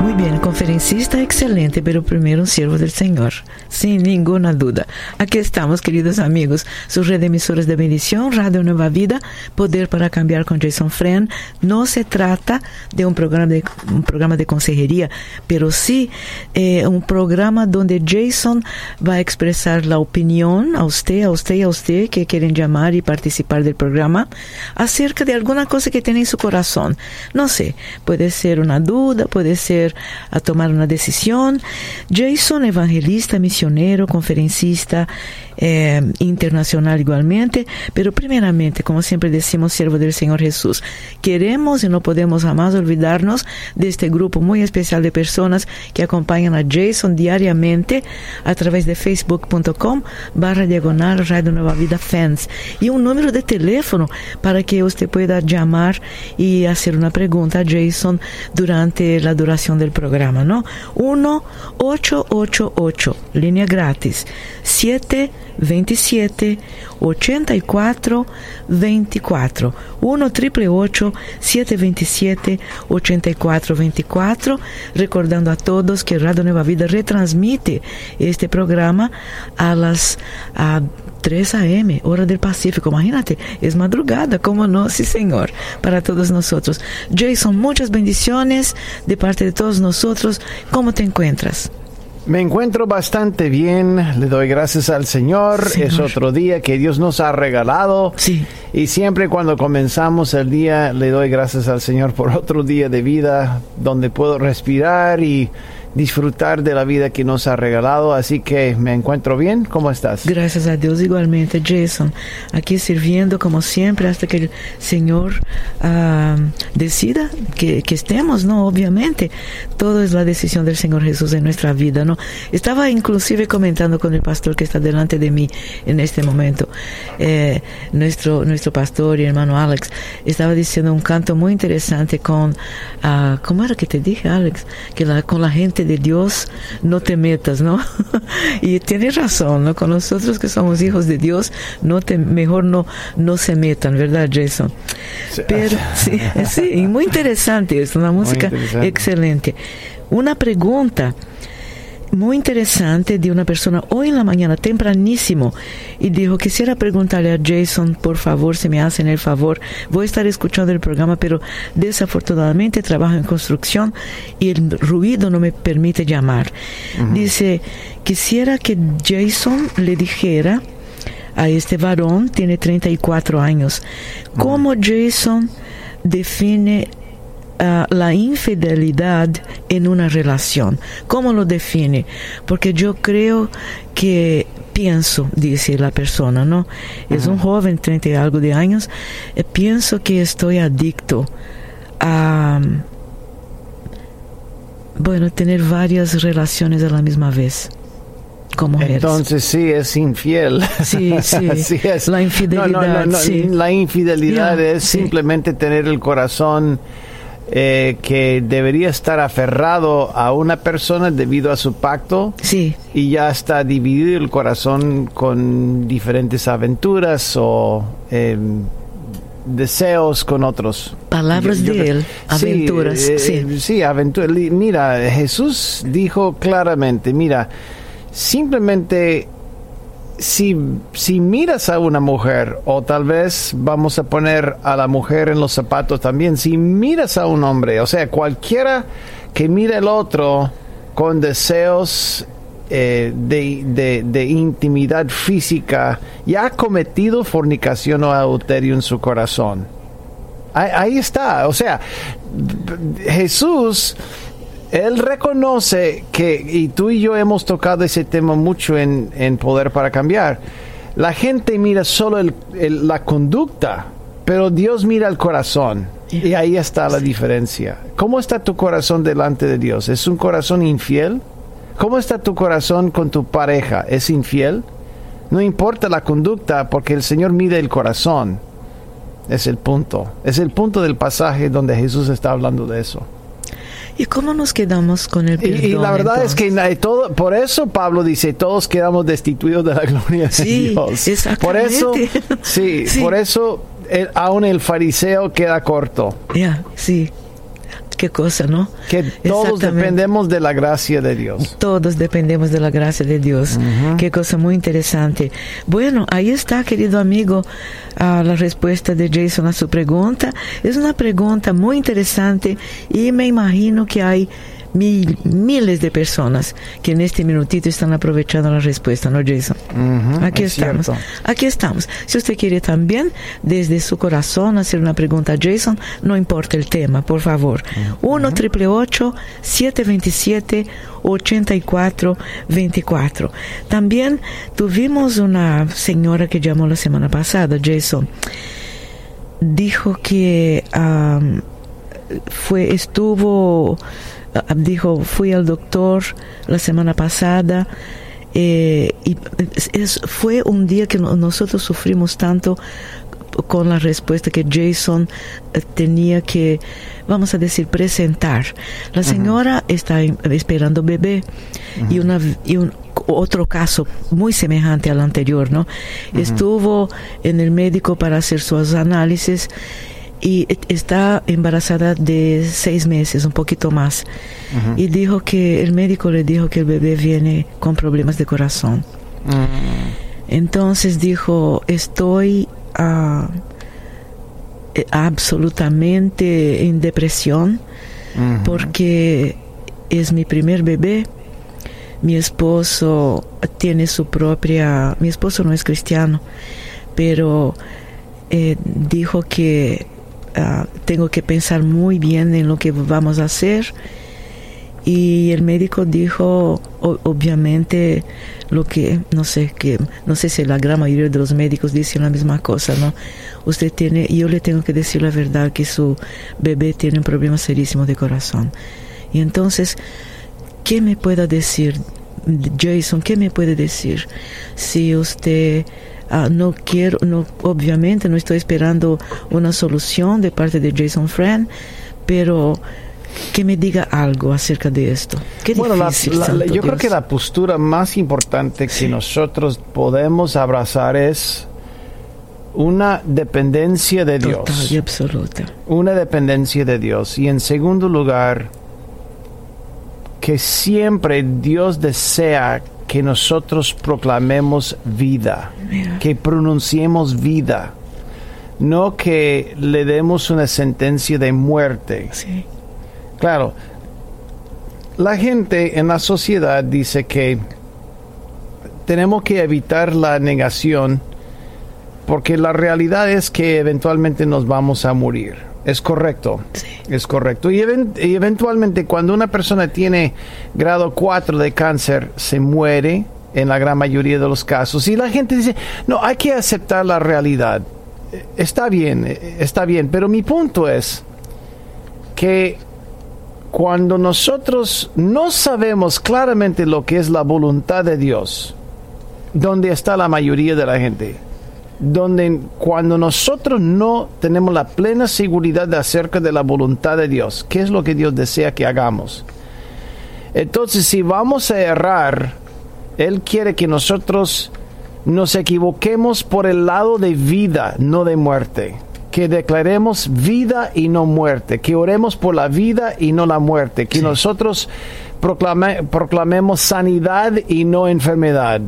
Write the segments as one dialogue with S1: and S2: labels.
S1: Muy bien, conferencista excelente, pero primero un siervo del Señor, sin ninguna duda. Aquí estamos, queridos amigos, sus redemisores de bendición, Radio Nueva Vida, Poder para Cambiar con Jason Friend. No se trata de un programa de, un programa de consejería, pero sí eh, un programa donde Jason va a expresar la opinión a usted, a usted y a usted que quieren llamar y participar del programa acerca de alguna cosa que tiene en su corazón. No sé, puede ser una duda, puede ser a tomar una decisión. Jason, evangelista, misionero, conferencista, eh, internacional igualmente, pero primeramente, como siempre decimos, siervo del Señor Jesús, queremos y no podemos jamás olvidarnos de este grupo muy especial de personas que acompañan a Jason diariamente a través de facebook.com barra diagonal Radio Nueva Vida Fans y un número de teléfono para que usted pueda llamar y hacer una pregunta a Jason durante la duración del programa, ¿no? 1 888 línea gratis 7 27 84 24 1 888 727 84 24 recordando a todos que Radio Nueva Vida retransmite este programa a las a 3 a.m., hora del Pacífico. Imagínate, es madrugada, como no, sí, Señor, para todos nosotros. Jason, muchas bendiciones de parte de todos nosotros. ¿Cómo te encuentras?
S2: Me encuentro bastante bien, le doy gracias al Señor. Es otro día que Dios nos ha regalado.
S1: Sí.
S2: Y siempre cuando comenzamos el día, le doy gracias al Señor por otro día de vida donde puedo respirar y disfrutar de la vida que nos ha regalado. Así que me encuentro bien. ¿Cómo estás?
S1: Gracias a Dios igualmente, Jason. Aquí sirviendo como siempre hasta que el Señor uh, decida que, que, estemos, ¿no? Obviamente, todo es la decisión del Señor Jesús en nuestra vida, ¿no? Estaba inclusive comentando con el pastor que está delante de mí en este momento. Eh, nuestro, nuestro pastor y hermano Alex estaba diciendo un canto muy interesante con, uh, ¿cómo era que te dije, Alex? Que la, con la gente de Dios no te metas, ¿no? y tienes razón, ¿no? Con nosotros que somos hijos de Dios, no te, mejor no, no se metan, ¿verdad, Jason?
S2: Sí.
S1: Pero sí, sí, muy interesante, es una música excelente. Una pregunta muy interesante de una persona hoy en la mañana, tempranísimo, y dijo, quisiera preguntarle a Jason, por favor, si me hacen el favor, voy a estar escuchando el programa, pero desafortunadamente trabajo en construcción y el ruido no me permite llamar. Uh -huh. Dice, quisiera que Jason le dijera a este varón, tiene 34 años, cómo uh -huh. Jason define Uh, la infidelidad en una relación. ¿Cómo lo define? Porque yo creo que pienso, dice la persona, ¿no? Es uh -huh. un joven, 30 y algo de años, eh, pienso que estoy adicto a, bueno, tener varias relaciones a la misma vez. Como
S2: Entonces sí es infiel.
S1: Sí, sí.
S2: sí es.
S1: La infidelidad.
S2: No, no, no,
S1: sí.
S2: La infidelidad
S1: Yeah,
S2: es
S1: sí.
S2: simplemente tener el corazón eh, que debería estar aferrado a una persona debido a su pacto
S1: Sí,
S2: y ya está dividido el corazón con diferentes aventuras o eh, deseos con otros.
S1: palabras
S2: Yo- yo
S1: de él, aventuras.
S2: Sí, eh,
S1: sí.
S2: sí, aventuras. Li- Mira, Jesús dijo claramente, mira, simplemente si, si miras a una mujer, o tal vez vamos a poner a la mujer en los zapatos también, si miras a un hombre, o sea, cualquiera que mire al otro con deseos eh, de, de- intimidad física, ya ha cometido fornicación o adulterio en su corazón. Ahí está, o sea, Jesús, él reconoce que, y tú y yo hemos tocado ese tema mucho en, en Poder para Cambiar, la gente mira solo el- el- la conducta, pero Dios mira el corazón. Y ahí está la diferencia. ¿Cómo está tu corazón delante de Dios? ¿Es un corazón infiel? ¿Cómo está tu corazón con tu pareja? ¿Es infiel? No importa la conducta porque el Señor mide el corazón. Es el punto. Es el punto del pasaje donde Jesús está hablando de eso.
S1: ¿Y cómo nos quedamos con el perdón?
S2: Y, y la verdad
S1: entonces?
S2: es que todo, por eso Pablo dice, todos quedamos destituidos de la gloria de
S1: Sí,
S2: Dios. Por
S1: exactamente.
S2: eso, sí,
S1: Sí.
S2: por eso el- aún el fariseo queda corto.
S1: Ya, sí. Qué cosa, ¿no?
S2: Que todos dependemos de la gracia de Dios.
S1: Todos dependemos de la gracia de Dios. Qué cosa muy interesante. Bueno, ahí está, querido amigo, ah, la respuesta de Jason a su pregunta. Es una pregunta muy interesante y me imagino que hay mil, miles de personas que en este minutito están aprovechando la respuesta, ¿no, Jason? Aquí
S2: es
S1: estamos.
S2: cierto.
S1: Aquí estamos. Si usted quiere también, desde su corazón, hacer una pregunta a Jason, no importa el tema, por favor. 1 888 727 8424 También tuvimos una señora que llamó la semana pasada, Jason. Dijo que fue, estuvo, dijo, fui al doctor la semana pasada eh, y es- fue un día que no- nosotros sufrimos tanto con la respuesta que Jason eh, tenía que, vamos a decir, presentar. La señora está esperando bebé y, una, y un otro caso muy semejante al anterior, ¿no? Estuvo en el médico para hacer sus análisis y et- está embarazada de seis meses, un poquito más. Y dijo que el médico le dijo que el bebé viene con problemas de corazón. Entonces dijo, estoy ah, eh, absolutamente en depresión porque es mi primer bebé. Mi esposo tiene su propia, mi esposo no es cristiano, pero eh, dijo que ah, tengo que pensar muy bien en lo que vamos a hacer. Y el médico dijo obviamente lo que no sé que no sé si la gran mayoría de los médicos dicen la misma cosa no usted tiene yo le tengo que decir la verdad que su bebé tiene un problema serísimo de corazón. Y entonces qué me puede decir Jason qué me puede decir si usted ah, no quiero no obviamente no estoy esperando una solución de parte de Jason Friend pero que me diga algo acerca de esto. Qué
S2: Bueno, la-
S1: difícil,
S2: la-
S1: santo
S2: yo creo que la postura más importante que nosotros podemos abrazar es una dependencia de Dios.
S1: Y absoluta.
S2: Una dependencia de Dios. Y en segundo lugar, que siempre Dios desea que nosotros proclamemos vida,
S1: Mira.
S2: que pronunciemos vida, no que le demos una sentencia de muerte.
S1: Sí,
S2: Claro, la gente en la sociedad dice que tenemos que evitar la negación porque la realidad es que eventualmente nos vamos a morir. Es correcto.
S1: sí,
S2: Es correcto. Y, y eventualmente cuando una persona tiene grado 4 de cáncer, se muere en la gran mayoría de los casos. Y la gente dice, no, hay que aceptar la realidad. Eh, Está bien, eh, está bien. Pero mi punto es que cuando nosotros no sabemos claramente lo que es la voluntad de Dios, donde está la mayoría de la gente, donde cuando nosotros no tenemos la plena seguridad de acerca de la voluntad de Dios, qué es lo que Dios desea que hagamos. Entonces, si vamos a errar, Él quiere que nosotros nos equivoquemos por el lado de vida, no de muerte. Que declaremos vida y no muerte. Que oremos por la vida y no la muerte. Que
S1: Sí.
S2: nosotros proclame- proclamemos sanidad y no enfermedad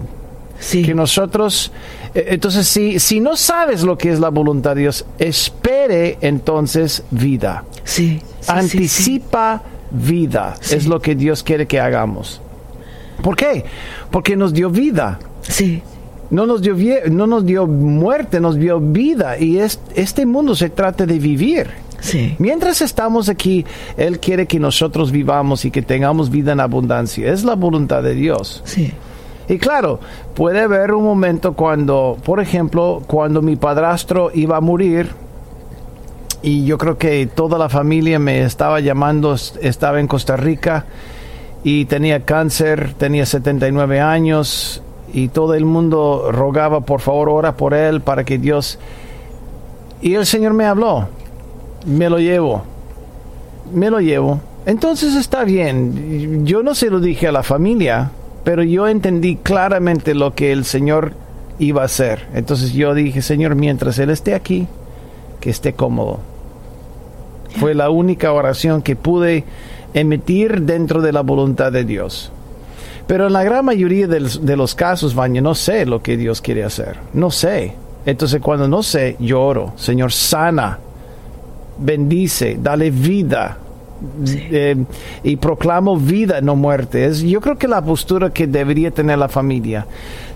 S1: sí,
S2: que nosotros entonces si, si no sabes lo que es la voluntad de Dios espere entonces vida.
S1: Sí, sí, sí, sí.
S2: anticipa vida es lo que Dios quiere que hagamos. ¿por qué? porque nos dio vida.
S1: Sí,
S2: no nos dio no nos dio muerte nos dio vida. Y es, este mundo se trata de vivir.
S1: Sí,
S2: Mientras estamos aquí, Él quiere que nosotros vivamos y que tengamos vida en abundancia. Es la voluntad de Dios.
S1: sí,
S2: Y claro, puede haber un momento cuando, por ejemplo, cuando mi padrastro iba a morir, y yo creo que toda la familia me estaba llamando, es- estaba en Costa Rica y tenía cáncer, tenía 79 años, y todo el mundo rogaba, por favor, ora por él para que Dios... Y el Señor me habló, me lo llevo, me lo llevo, Entonces está bien. Yo no se lo dije a la familia, pero yo entendí claramente lo que el Señor iba a hacer. Entonces yo dije, Señor, mientras Él esté aquí, que esté cómodo. Fue la única oración que pude emitir dentro de la voluntad de Dios. Pero en la gran mayoría de los, casos, Baño, no sé lo que Dios quiere hacer. No sé. Entonces cuando no sé, lloro. Señor, sana, bendice, dale vida. Eh, y proclamo vida, no muerte. Es, yo creo que la postura que debería tener la familia.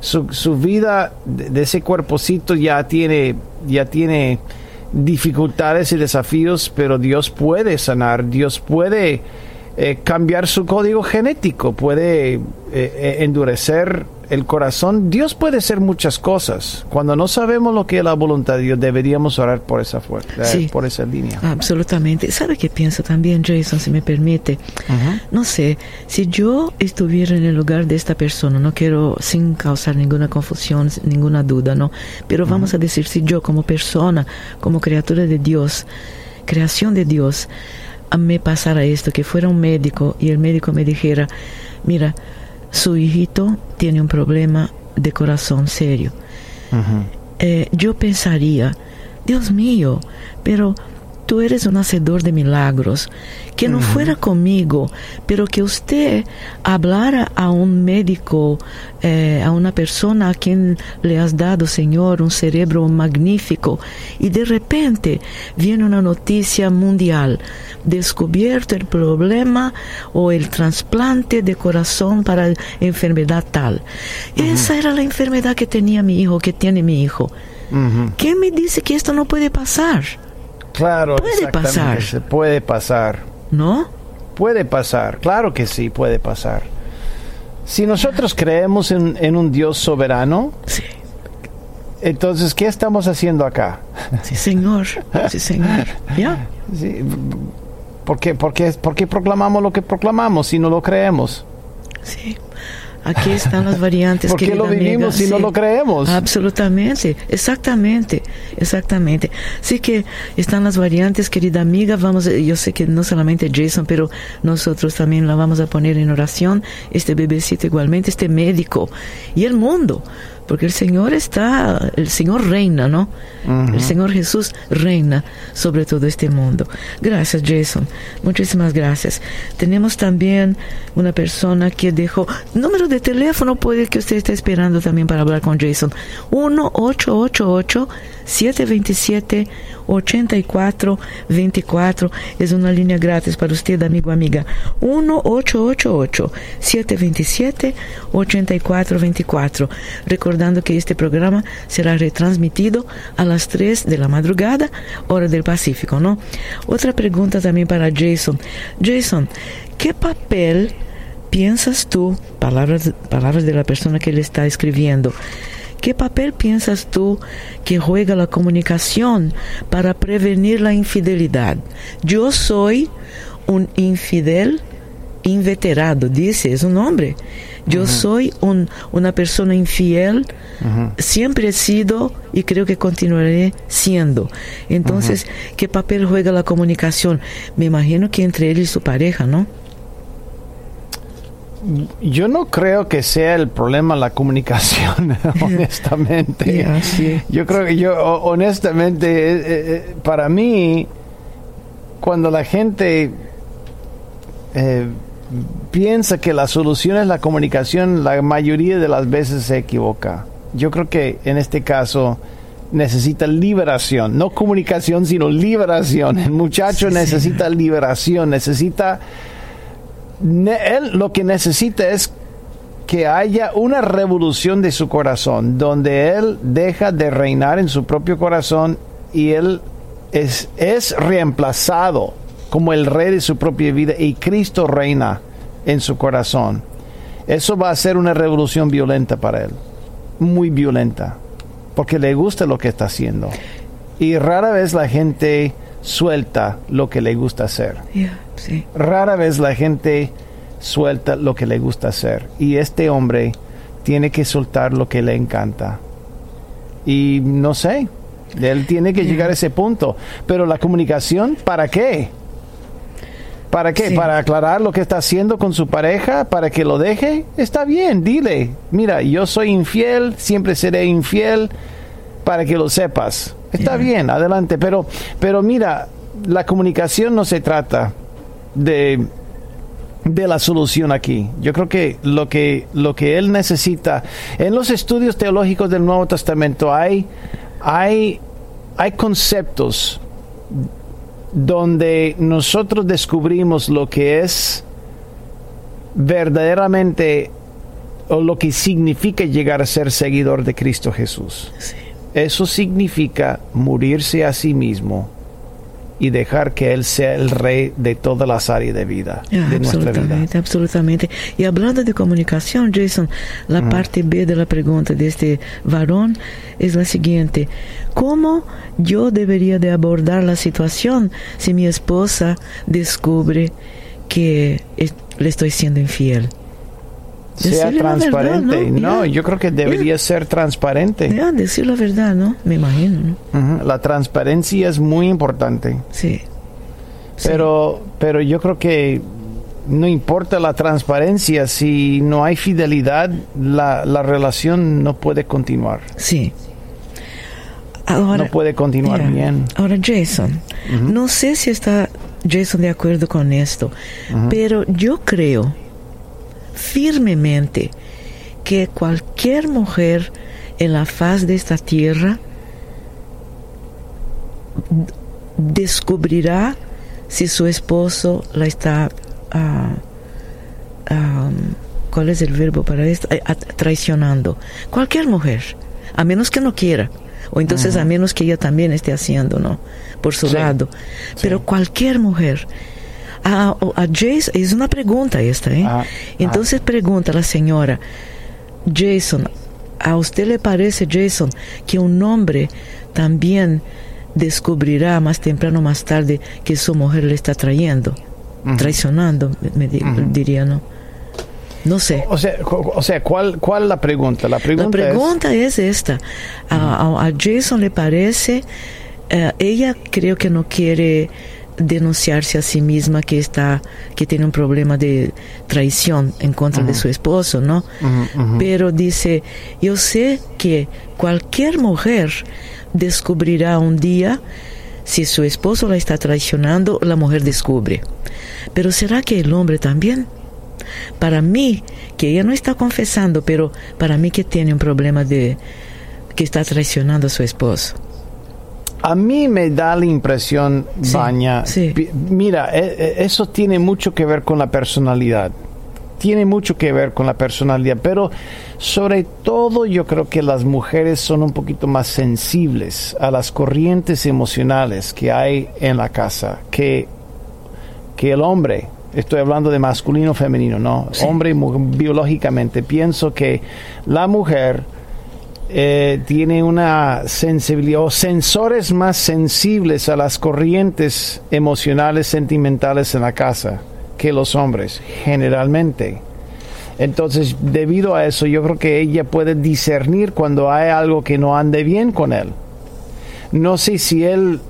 S2: Su, su vida de, ese cuerpocito ya tiene, ya tiene dificultades y desafíos, pero Dios puede sanar, Dios puede eh, cambiar su código genético, puede eh, endurecer el corazón. Dios puede hacer muchas cosas. Cuando no sabemos lo que es la voluntad de Dios, deberíamos orar por esa fuerza, por esa línea.
S1: Absolutamente. ¿Sabe qué pienso también, Jason, si me permite? No sé, si yo estuviera en el lugar de esta persona, no quiero sin causar ninguna confusión, ninguna duda, ¿no? Pero vamos a decir, si yo como persona, como criatura de Dios, creación de Dios, a me pasara esto, que fuera un médico y el médico me dijera, mira, su hijito tiene un problema de corazón serio. Eh, yo pensaría, Dios mío, pero tú eres un hacedor de milagros, que no fuera conmigo, pero que usted hablara a un médico, eh, a una persona a quien le has dado, Señor, un cerebro magnífico, y de repente viene una noticia mundial, descubierto el problema o el trasplante de corazón para enfermedad tal. Esa era la enfermedad que tenía mi hijo, que tiene mi hijo. ¿Quién me dice que esto no puede pasar?
S2: Claro,
S1: puede pasar.
S2: Puede pasar.
S1: ¿No?
S2: Puede pasar, claro que sí, puede pasar. Si nosotros creemos en, un Dios soberano,
S1: sí.
S2: entonces, ¿qué estamos haciendo acá?
S1: Sí, Señor. Sí, Señor. ¿Ya?
S2: Sí. ¿Por qué, por, qué, ¿Por qué proclamamos lo que proclamamos si no lo creemos?
S1: Sí. Aquí están las variantes.
S2: ¿Por qué lo vivimos si no lo creemos?
S1: Absolutamente, exactamente, exactamente. Sí que están las variantes, querida amiga. Vamos, yo sé que no solamente Jason, pero nosotros también la vamos a poner en oración. Este bebecito igualmente, este médico y el mundo porque el Señor está, el Señor reina, ¿no? El Señor Jesús reina sobre todo este mundo. Gracias, Jason. Muchísimas gracias. Tenemos también una persona que dejó número de teléfono, puede que usted esté esperando también para hablar con Jason. 1888 727 8424 es una línea gratis para usted, amigo amiga. 1888 727 8424 Recordando que este programa será retransmitido a las 3 de la madrugada, hora del Pacífico, ¿no? Otra pregunta también para Jason. Jason, ¿qué papel piensas tú, palabras, palabras de la persona que le está escribiendo, ¿Qué papel piensas tú que juega la comunicación para prevenir la infidelidad? Yo soy un infidel inveterado, dice, es un hombre. Yo soy un, una persona infiel, siempre he sido y creo que continuaré siendo. Entonces, ¿qué papel juega la comunicación? Me imagino que entre él y su pareja, ¿no?
S2: Yo no creo que sea el problema la comunicación, honestamente. Yo creo que yo, honestamente, eh, eh, para mí, cuando la gente eh, piensa que la solución es la comunicación, la mayoría de las veces se equivoca. Yo creo que en este caso necesita liberación, no comunicación, sino liberación. El muchacho necesita liberación, necesita él lo que necesita es que haya una revolución de su corazón, donde él deja de reinar en su propio corazón y él es, es reemplazado como el rey de su propia vida y Cristo reina en su corazón. Eso va a ser una revolución violenta para él, muy violenta, porque le gusta lo que está haciendo. Y rara vez la gente suelta lo que le gusta hacer. Rara vez la gente suelta lo que le gusta hacer. Y este hombre tiene que soltar lo que le encanta. Y no sé, él tiene que llegar a ese punto. Pero la comunicación, ¿para qué? ¿Para qué?
S1: Sí.
S2: ¿Para aclarar lo que está haciendo con su pareja? ¿Para que lo deje? Está bien, dile. Mira, yo soy infiel, siempre seré infiel, para que lo sepas. Está bien, adelante. Pero, pero mira, la comunicación no se trata de de la solución aquí. Yo creo que lo que lo que él necesita en los estudios teológicos del Nuevo Testamento hay hay hay conceptos donde nosotros descubrimos lo que es verdaderamente o lo que significa llegar a ser seguidor de Cristo Jesús.
S1: Sí.
S2: Eso significa morirse a sí mismo y dejar que Él sea el rey de todas las áreas de vida,
S1: Ah,
S2: de nuestra vida.
S1: absolutamente, absolutamente. Y hablando de comunicación, Jason, la parte B de la pregunta de este varón es la siguiente. ¿Cómo yo debería de abordar la situación si mi esposa descubre que le estoy siendo infiel?
S2: Sea
S1: verdad,
S2: transparente.
S1: ¿no?
S2: yo creo que debería ser transparente.
S1: Ya, decir la verdad, ¿no? Me imagino,
S2: La transparencia es muy importante.
S1: Sí. Sí.
S2: Pero, pero yo creo que no importa la transparencia, si no hay fidelidad, la, la relación no puede continuar.
S1: Sí. Ahora,
S2: no puede continuar bien.
S1: Ahora, Jason, no sé si está Jason de acuerdo con esto, pero yo creo firmemente que cualquier mujer en la faz de esta tierra descubrirá si su esposo la está ah, ¿cuál es el verbo para esto? Eh, a- traicionando. Cualquier mujer, a menos que no quiera, o entonces a menos que ella también esté haciendo, ¿no? Por su
S2: Sí,
S1: lado. Pero cualquier mujer. A, a Jason, es una pregunta esta, ¿eh?
S2: Ah,
S1: entonces pregunta la señora, Jason, ¿a usted le parece, Jason, que un hombre también descubrirá más temprano o más tarde que su mujer le está trayendo? Traicionando, me, me di- diría, ¿no? No sé.
S2: O sea, o sea ¿cuál, ¿cuál la pregunta? La pregunta,
S1: La pregunta es, esta. A Jason le parece, eh, ella creo que no quiere denunciarse a sí misma que está que tiene un problema de traición en contra de su esposo, ¿no? Pero dice, yo sé que cualquier mujer descubrirá un día si su esposo la está traicionando, la mujer descubre. Pero ¿será que el hombre también? Para mí, que ella no está confesando, pero para mí que tiene un problema de que está traicionando a su esposo.
S2: A mí me da la impresión,
S1: Sí,
S2: Baña,
S1: sí.
S2: mira, e- e- eso tiene mucho que ver con la personalidad. Tiene mucho que ver con la personalidad, pero sobre todo yo creo que las mujeres son un poquito más sensibles a las corrientes emocionales que hay en la casa que, que el hombre. Estoy hablando de masculino femenino, ¿no?
S1: Sí.
S2: Hombre biológicamente. Pienso que la mujer eh, tiene una sensibilidad o sensores más sensibles a las corrientes emocionales, sentimentales en la casa que los hombres, generalmente. Entonces, debido a eso, yo creo que ella puede discernir cuando hay algo que no ande bien con él. No sé si él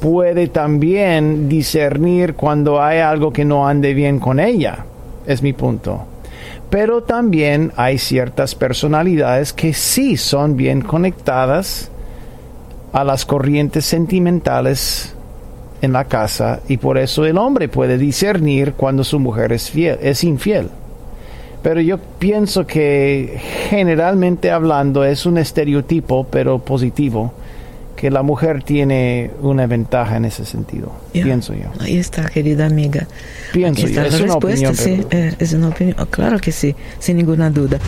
S2: puede también discernir cuando hay algo que no ande bien con ella. Es mi punto. Pero también hay ciertas personalidades que sí son bien conectadas a las corrientes sentimentales en la casa y por eso el hombre puede discernir cuando su mujer es fiel, es infiel. Pero yo pienso que generalmente hablando es un estereotipo, pero positivo, que la mujer tiene una ventaja en ese sentido. Pienso yo.
S1: Ahí está, querida amiga.
S2: Pienso yo.
S1: está
S2: Es
S1: la
S2: una
S1: respuesta,
S2: opinión,
S1: sí.
S2: pero-
S1: eh, es una opinión. Claro que sí, sin ninguna duda.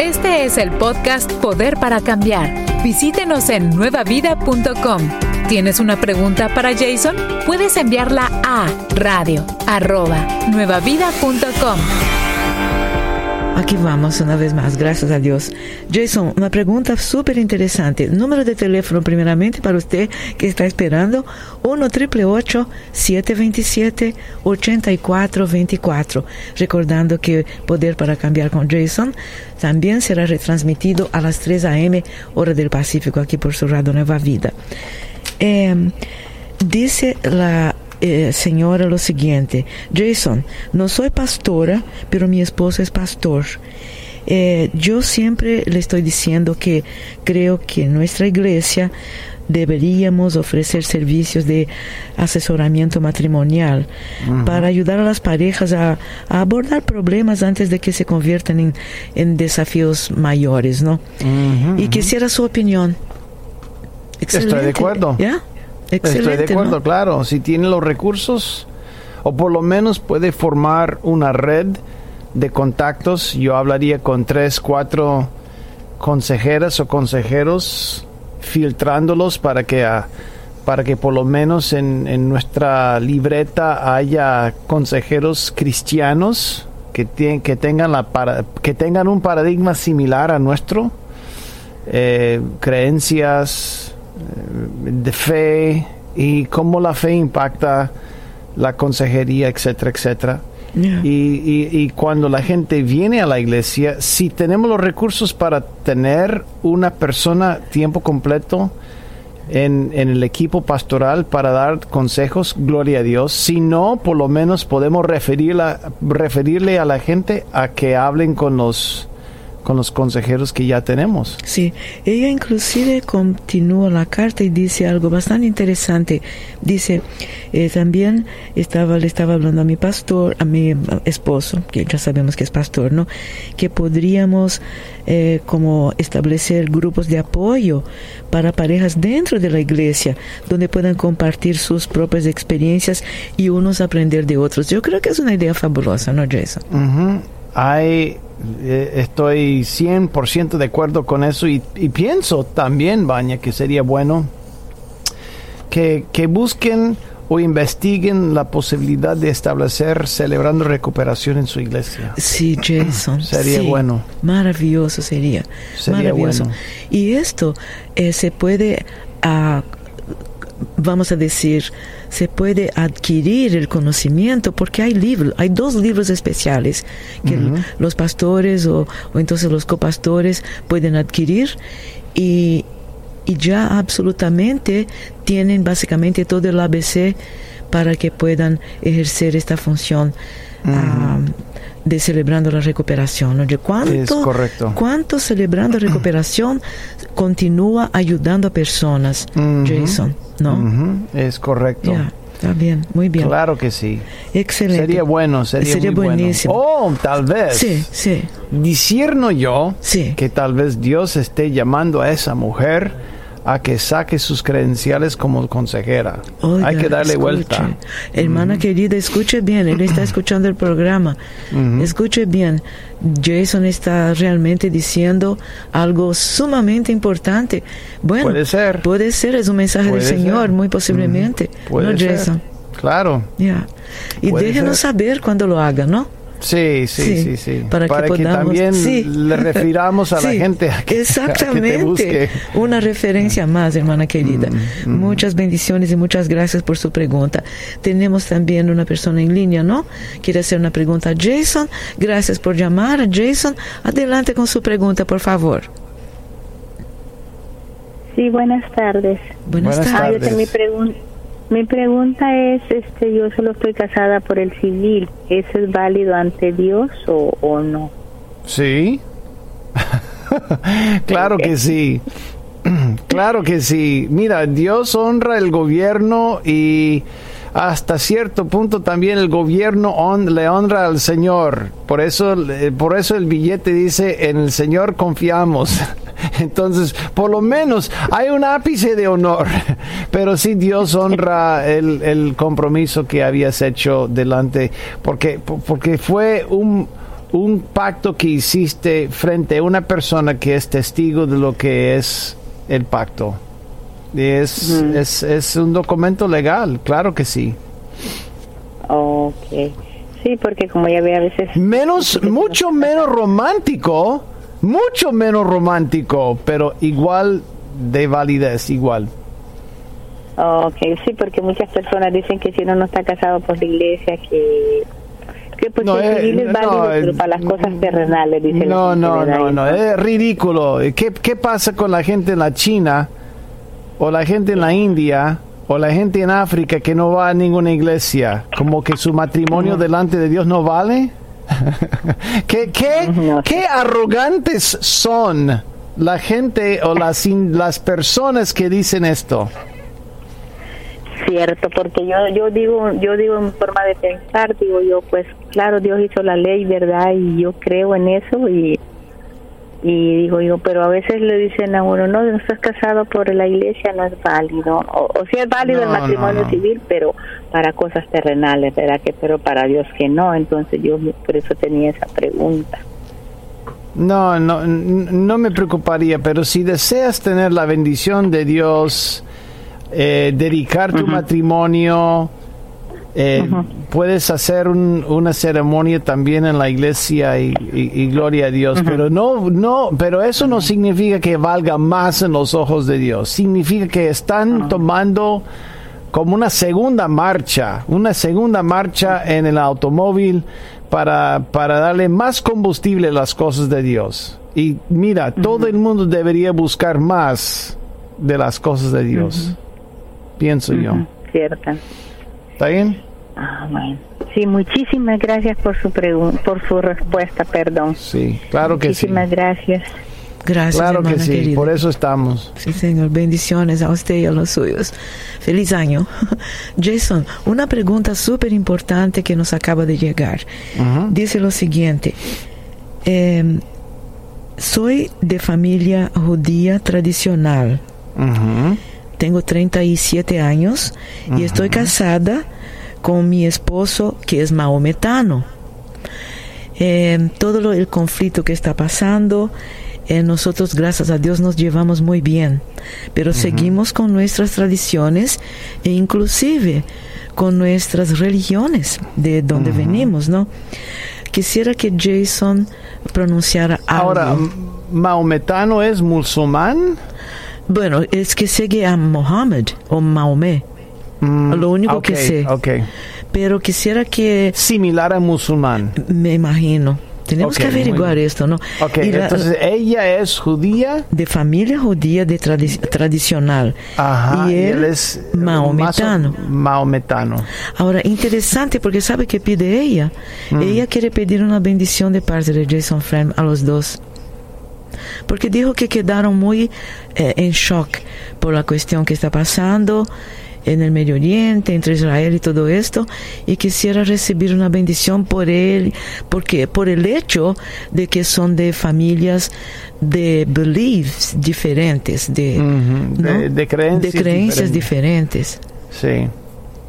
S3: Este es el podcast Poder para Cambiar. Visítenos en nuevavida.com. ¿Tienes una pregunta para Jason? Puedes enviarla a radio arroba nuevavida.com.
S1: Aquí vamos una vez más, gracias a Dios. Jason, una pregunta súper interesante. Número de teléfono primeramente para usted que está esperando, 1 727 8424 Recordando que Poder para Cambiar con Jason también será retransmitido a las 3 a.m. hora del Pacífico aquí por su radio Nueva Vida. Eh, dice la eh, señora lo siguiente, Jason, no soy pastora, pero mi esposo es pastor. Eh, yo siempre le estoy diciendo que creo que en nuestra iglesia deberíamos ofrecer servicios de asesoramiento matrimonial para ayudar a las parejas a, abordar problemas antes de que se conviertan en, desafíos mayores, ¿no? y quisiera su opinión.
S2: Estoy de acuerdo.
S1: ¿Ya?
S2: Estoy de acuerdo, claro. Si tiene los recursos, o por lo menos puede formar una red de contactos. Yo hablaría con tres, cuatro consejeras o consejeros, filtrándolos para que, ah, para que por lo menos en, en nuestra libreta haya consejeros cristianos que, que, tengan la para, que tengan un paradigma similar a nuestro. Eh, creencias, de fe y cómo la fe impacta la consejería, etcétera, etcétera. Y, y, cuando la gente viene a la iglesia, si tenemos los recursos para tener una persona tiempo completo en, en, el equipo pastoral para dar consejos, gloria a Dios. Si no, por lo menos podemos referirle a la gente a que hablen con los con los consejeros que ya tenemos.
S1: Sí, ella inclusive continúa la carta y dice algo bastante interesante. Dice, eh, también estaba, le estaba hablando a mi pastor, a mi esposo, que ya sabemos que es pastor, ¿no? Que podríamos eh, como establecer grupos de apoyo para parejas dentro de la iglesia, donde puedan compartir sus propias experiencias y unos aprender de otros. Yo creo que es una idea fabulosa, ¿no, Jason?
S2: Hay estoy 100% de acuerdo con eso y, pienso también, Baña, que sería bueno que, busquen o investiguen la posibilidad de establecer celebrando recuperación en su iglesia.
S1: Sí, Jason.
S2: sería bueno.
S1: Maravilloso sería.
S2: Sería
S1: maravilloso.
S2: Bueno.
S1: Y esto eh, se puede, uh, vamos a decir, se puede adquirir el conocimiento porque hay libros, hay dos libros especiales que los pastores o, entonces los copastores pueden adquirir y, ya absolutamente tienen básicamente todo el ABC para que puedan ejercer esta función de celebrando la recuperación. ¿no? ¿Cuánto,
S2: es correcto.
S1: ¿Cuánto celebrando recuperación continúa ayudando a personas, Jason? ¿no?
S2: Es correcto.
S1: Está bien, muy bien.
S2: Claro que sí.
S1: Excelente.
S2: Sería bueno, sería, muy
S1: buenísimo.
S2: Oh, tal vez.
S1: Sí, sí.
S2: Discierno yo
S1: sí.
S2: que tal vez Dios esté llamando a esa mujer a que saque sus credenciales como consejera. Hay que darle vuelta.
S1: Hermana querida, escuche bien, él está escuchando el programa. Escuche bien. Jason está realmente diciendo algo sumamente importante. Bueno,
S2: puede ser.
S1: Puede ser, es un mensaje del Señor, muy posiblemente.
S2: Puede
S1: ¿No, Jason?
S2: Claro.
S1: Y déjenos saber cuando lo haga, ¿no?
S2: Sí, sí, sí, sí.
S1: Para, que,
S2: también le refiramos a la gente a que,
S1: exactamente. Una referencia más, hermana querida. Mm, mm. Muchas bendiciones y muchas gracias por su pregunta. Tenemos también una persona en línea, ¿no? Quiere hacer una pregunta a Jason. Gracias por llamar, Jason. Adelante con su pregunta, por favor.
S4: Sí, buenas tardes.
S2: Buenas, tardes.
S4: mi pregunta mi pregunta es, este, yo solo estoy casada por el civil, ¿eso es válido ante Dios o, no?
S2: Sí, claro que sí, claro que sí. Mira, Dios honra el gobierno y hasta cierto punto también el gobierno le honra al Señor. Por eso, por eso el billete dice, en el Señor confiamos. Entonces, por lo menos hay un ápice de honor, pero sí Dios honra el, compromiso que habías hecho delante, porque, porque fue un, un pacto que hiciste frente a una persona que es testigo de lo que es el pacto. Es, es, es un documento legal, claro que sí.
S4: Ok. Sí, porque como ya ve a veces...
S2: Menos, mucho menos romántico mucho menos romántico, pero igual de validez, igual.
S4: Ok, sí, porque muchas personas dicen que si uno no está casado por la iglesia, que que pues no, es eh, válido, pero para las cosas terrenales, dicen
S2: No, no, no, no, es ridículo. ¿Qué, ¿Qué pasa con la gente en la China o la gente en la India o la gente en África que no va a ninguna iglesia, como que su matrimonio delante de Dios no vale. ¿Qué, qué, qué arrogantes son la gente o las, las personas que dicen esto?
S4: Cierto, porque yo yo digo yo digo en forma de pensar, digo yo, pues claro, Dios hizo la ley, ¿verdad? Y yo creo en eso y y digo yo, pero a veces le dicen a uno, no, no estás casado por la iglesia, no es válido, o, o sí es válido el matrimonio civil, pero para cosas terrenales, ¿verdad? Que pero para Dios que no, entonces yo por eso tenía esa pregunta.
S2: No, no, no me preocuparía, pero si deseas tener la bendición de Dios, eh, dedicar tu matrimonio, eh, puedes hacer una ceremonia también en la iglesia y, gloria a Dios, pero no, no, pero eso no significa que valga más en los ojos de Dios. Significa que están tomando como una segunda marcha, una segunda marcha en el automóvil para, para darle más combustible a las cosas de Dios. Y mira, todo el mundo debería buscar más de las cosas de Dios, pienso yo.
S4: Cierto.
S2: ¿Está bien?
S4: Ah, bueno. Sí, muchísimas gracias por su por su respuesta, perdón.
S2: Sí, claro que
S4: sí. Muchísimas gracias.
S1: Gracias,
S2: claro que sí, por eso estamos.
S1: Sí, Señor, bendiciones a usted y a los suyos. Feliz año. Jason, una pregunta súper importante que nos acaba de llegar. Dice lo siguiente, em, soy de familia judía tradicional. Tengo 37 años y estoy casada con mi esposo que es maometano. Eh, todo el conflicto que está pasando, eh, nosotros gracias a Dios nos llevamos muy bien, pero seguimos con nuestras tradiciones e inclusive con nuestras religiones de donde venimos, ¿no? Quisiera que Jason pronunciara algo.
S2: Ahora, ¿maometano es musulmán?
S1: Bueno, es que sigue a Mohammed o Mahomet. Mm, lo único que sé. Pero quisiera que...
S2: Similar a musulmán.
S1: Me imagino. Tenemos que averiguar esto, ¿no?
S2: entonces ella es judía.
S1: De familia judía de tradicional.
S2: Ajá,
S1: y él, es maometano.
S2: Maometano.
S1: Ahora, interesante porque sabe que pide ella. Mm. Ella quiere pedir una bendición de parte de Jason Frame a los dos. Porque dijo que quedaron muy eh, en shock por la cuestión que está pasando en el Medio Oriente, entre Israel y todo esto, y quisiera recibir una bendición por él, porque por el hecho de que son de familias de beliefs diferentes, de,
S2: de,
S1: creencias, diferentes.
S2: Sí.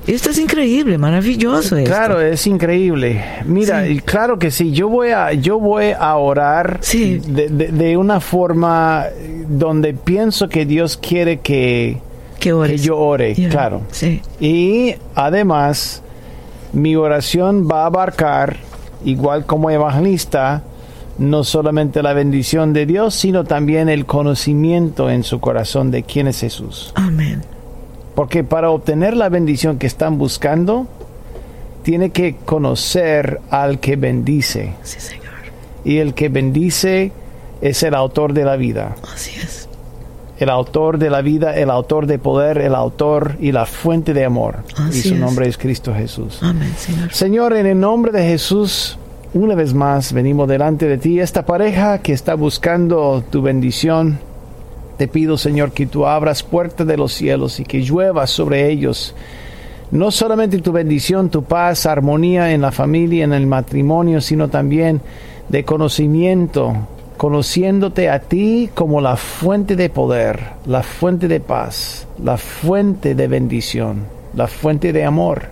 S1: Esto es increíble, maravilloso.
S2: Claro, es increíble. Mira, claro que sí. Yo voy a, yo voy a orar de, de, una forma donde pienso que Dios quiere que,
S1: que,
S2: yo ore, claro. Y además, mi oración va a abarcar, igual como evangelista, no solamente la bendición de Dios, sino también el conocimiento en su corazón de quién es Jesús.
S1: Amén.
S2: Porque para obtener la bendición que están buscando, tiene que conocer al que bendice.
S1: Sí, Señor.
S2: Y el que bendice es el autor de la vida.
S1: Así es
S2: el autor de la vida, el autor de poder, el autor y la fuente de amor. y su nombre es Cristo Jesús.
S1: Amén, Señor.
S2: Señor, en el nombre de Jesús, una vez más venimos delante de ti, esta pareja que está buscando tu bendición. Te pido, Señor, que tú abras puertas de los cielos y que llueva sobre ellos. No solamente tu bendición, tu paz, armonía en la familia, en el matrimonio, sino también de conocimiento, conociéndote a ti como la fuente de poder, la fuente de paz, la fuente de bendición, la fuente de amor.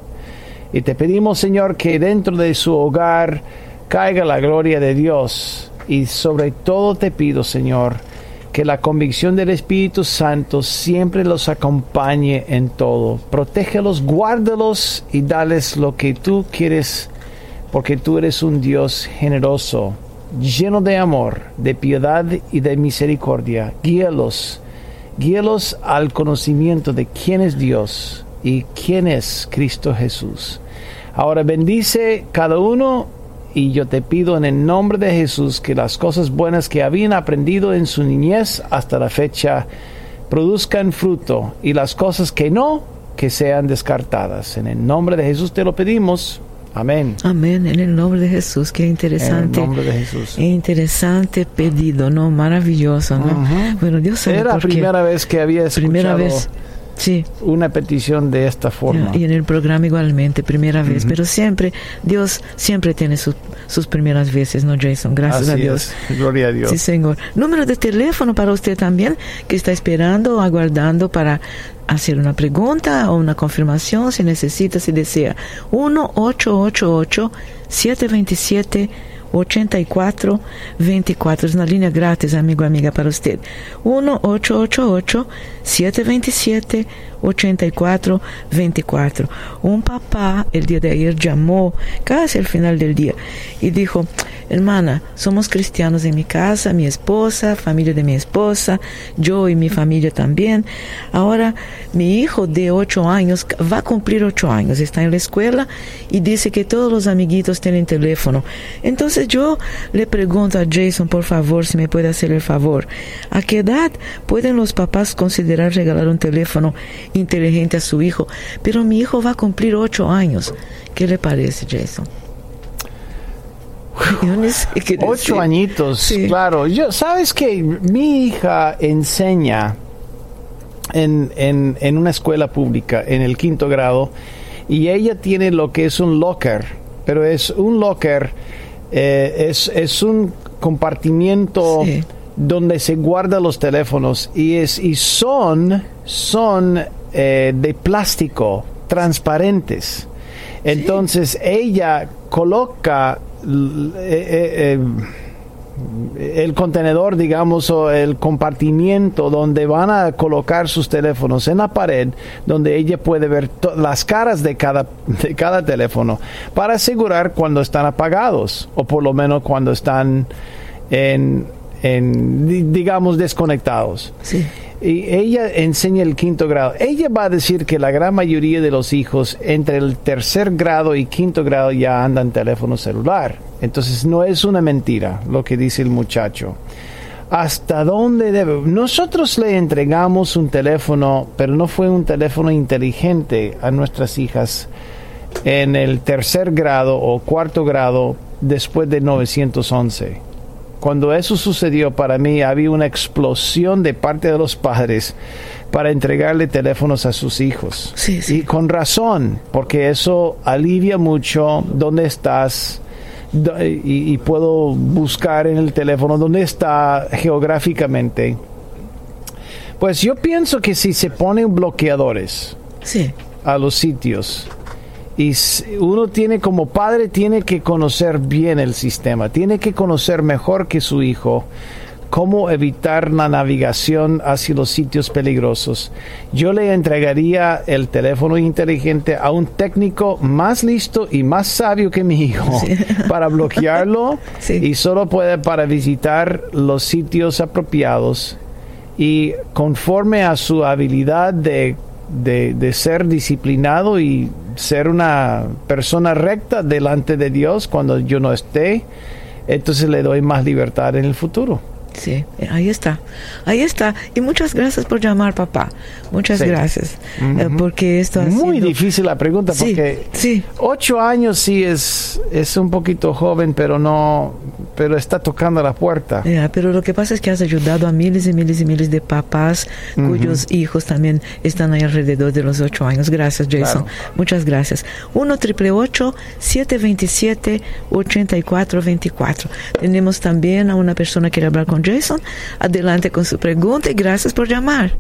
S2: Y te pedimos, Señor, que dentro de su hogar caiga la gloria de Dios. Y sobre todo te pido, Señor, que la convicción del Espíritu Santo siempre los acompañe en todo. Protégelos, guárdalos y dales lo que tú quieres, porque tú eres un Dios generoso lleno de amor, de piedad y de misericordia. Guíalos, guíalos al conocimiento de quién es Dios y quién es Cristo Jesús. Ahora bendice cada uno y yo te pido en el nombre de Jesús que las cosas buenas que habían aprendido en su niñez hasta la fecha produzcan fruto y las cosas que no, que sean descartadas. En el nombre de Jesús te lo pedimos. Amén.
S1: Amén, en el nombre de Jesús, qué interesante.
S2: En el nombre de Jesús.
S1: Interesante pedido, ¿no? Maravilloso, ¿no?
S2: Ujú.
S1: Bueno, Dios sabe
S2: Era la primera vez que había escuchado
S1: Primera vez. Sí,
S2: una petición de esta forma.
S1: y en el programa igualmente, primera vez. Pero siempre, Dios siempre tiene sus sus primeras veces, ¿no, Jason? Gracias a Dios.
S2: es. Gloria a Dios.
S1: Sí, Señor. Número de teléfono para usted también, que está esperando o aguardando para hacer una pregunta o una confirmación, si necesita, si desea. 1-888-727-8424. Es una línea gratis, amigo, amiga, para usted. 1-888-727-8424. Un papá el día de ayer llamó casi al final del día y dijo, hermana, somos cristianos en mi casa, mi esposa, familia de mi esposa, yo y mi familia también. Ahora mi hijo de ocho años va a cumplir ocho años, está en la escuela y dice que todos los amiguitos tienen teléfono. Entonces yo le pregunto a Jason, por favor, si me puede hacer el favor, ¿a qué edad pueden los papás considerar regalar un teléfono inteligente a su hijo? Pero mi hijo va a cumplir ocho años. ¿Qué le parece, Jason?
S2: Ocho añitos,
S1: Sí.
S2: claro. Yo, sabes que mi hija enseña en, en, en una escuela pública en el quinto grado y ella tiene lo que es un locker, pero es un locker, eh, es, es un compartimiento
S1: Sí.
S2: donde se guardan los teléfonos y es y son son eh, de plástico transparentes. Entonces ella coloca eh, eh, el contenedor, digamos, o el compartimiento donde van a colocar sus teléfonos en la pared, donde ella puede ver las caras de cada, de cada teléfono para asegurar cuando están apagados o por lo menos cuando están en, en, di- digamos, desconectados.
S1: Sí.
S2: Y ella enseña el quinto grado. Ella va a decir que la gran mayoría de los hijos entre el tercer grado y quinto grado ya andan teléfono celular. Entonces no es una mentira lo que dice el muchacho. ¿Hasta dónde debe? Nosotros le entregamos un teléfono, pero no fue un teléfono inteligente a nuestras hijas en el tercer grado o cuarto grado después de 911 cuando eso sucedió para mí había una explosión de parte de los padres para entregarle teléfonos a sus hijos.
S1: Sí, sí.
S2: Y con razón, porque eso alivia mucho dónde estás y puedo buscar en el teléfono dónde está geográficamente. Pues yo pienso que si se ponen bloqueadores,
S1: Sí.
S2: a los sitios. Y uno tiene como padre, tiene que conocer bien el sistema, tiene que conocer mejor que su hijo cómo evitar la navegación hacia los sitios peligrosos. Yo le entregaría el teléfono inteligente a un técnico más listo y más sabio que mi hijo para bloquearlo
S1: Sí.
S2: y solo puede para visitar los sitios apropiados y conforme a su habilidad de, de- de ser disciplinado y ser una persona recta delante de Dios cuando yo no esté, entonces le doy más libertad en el futuro.
S1: Sí, ahí está, ahí está. Y muchas gracias por llamar, papá. Muchas
S2: Sí.
S1: gracias. eh, porque esto ha
S2: Muy
S1: sido-
S2: difícil la pregunta
S1: Sí,
S2: porque
S1: sí.
S2: ocho años sí es, es un poquito joven, pero no, pero está tocando la puerta.
S1: Ya, pero lo que pasa es que has ayudado a miles y miles y miles de papás cuyos hijos también están ahí alrededor de los ocho años. Gracias, Jason.
S2: Claro.
S1: Muchas gracias. 1 triple 727 8424 Tenemos también a una persona que quiere hablar con Jason. Adelante con su pregunta y gracias por llamar.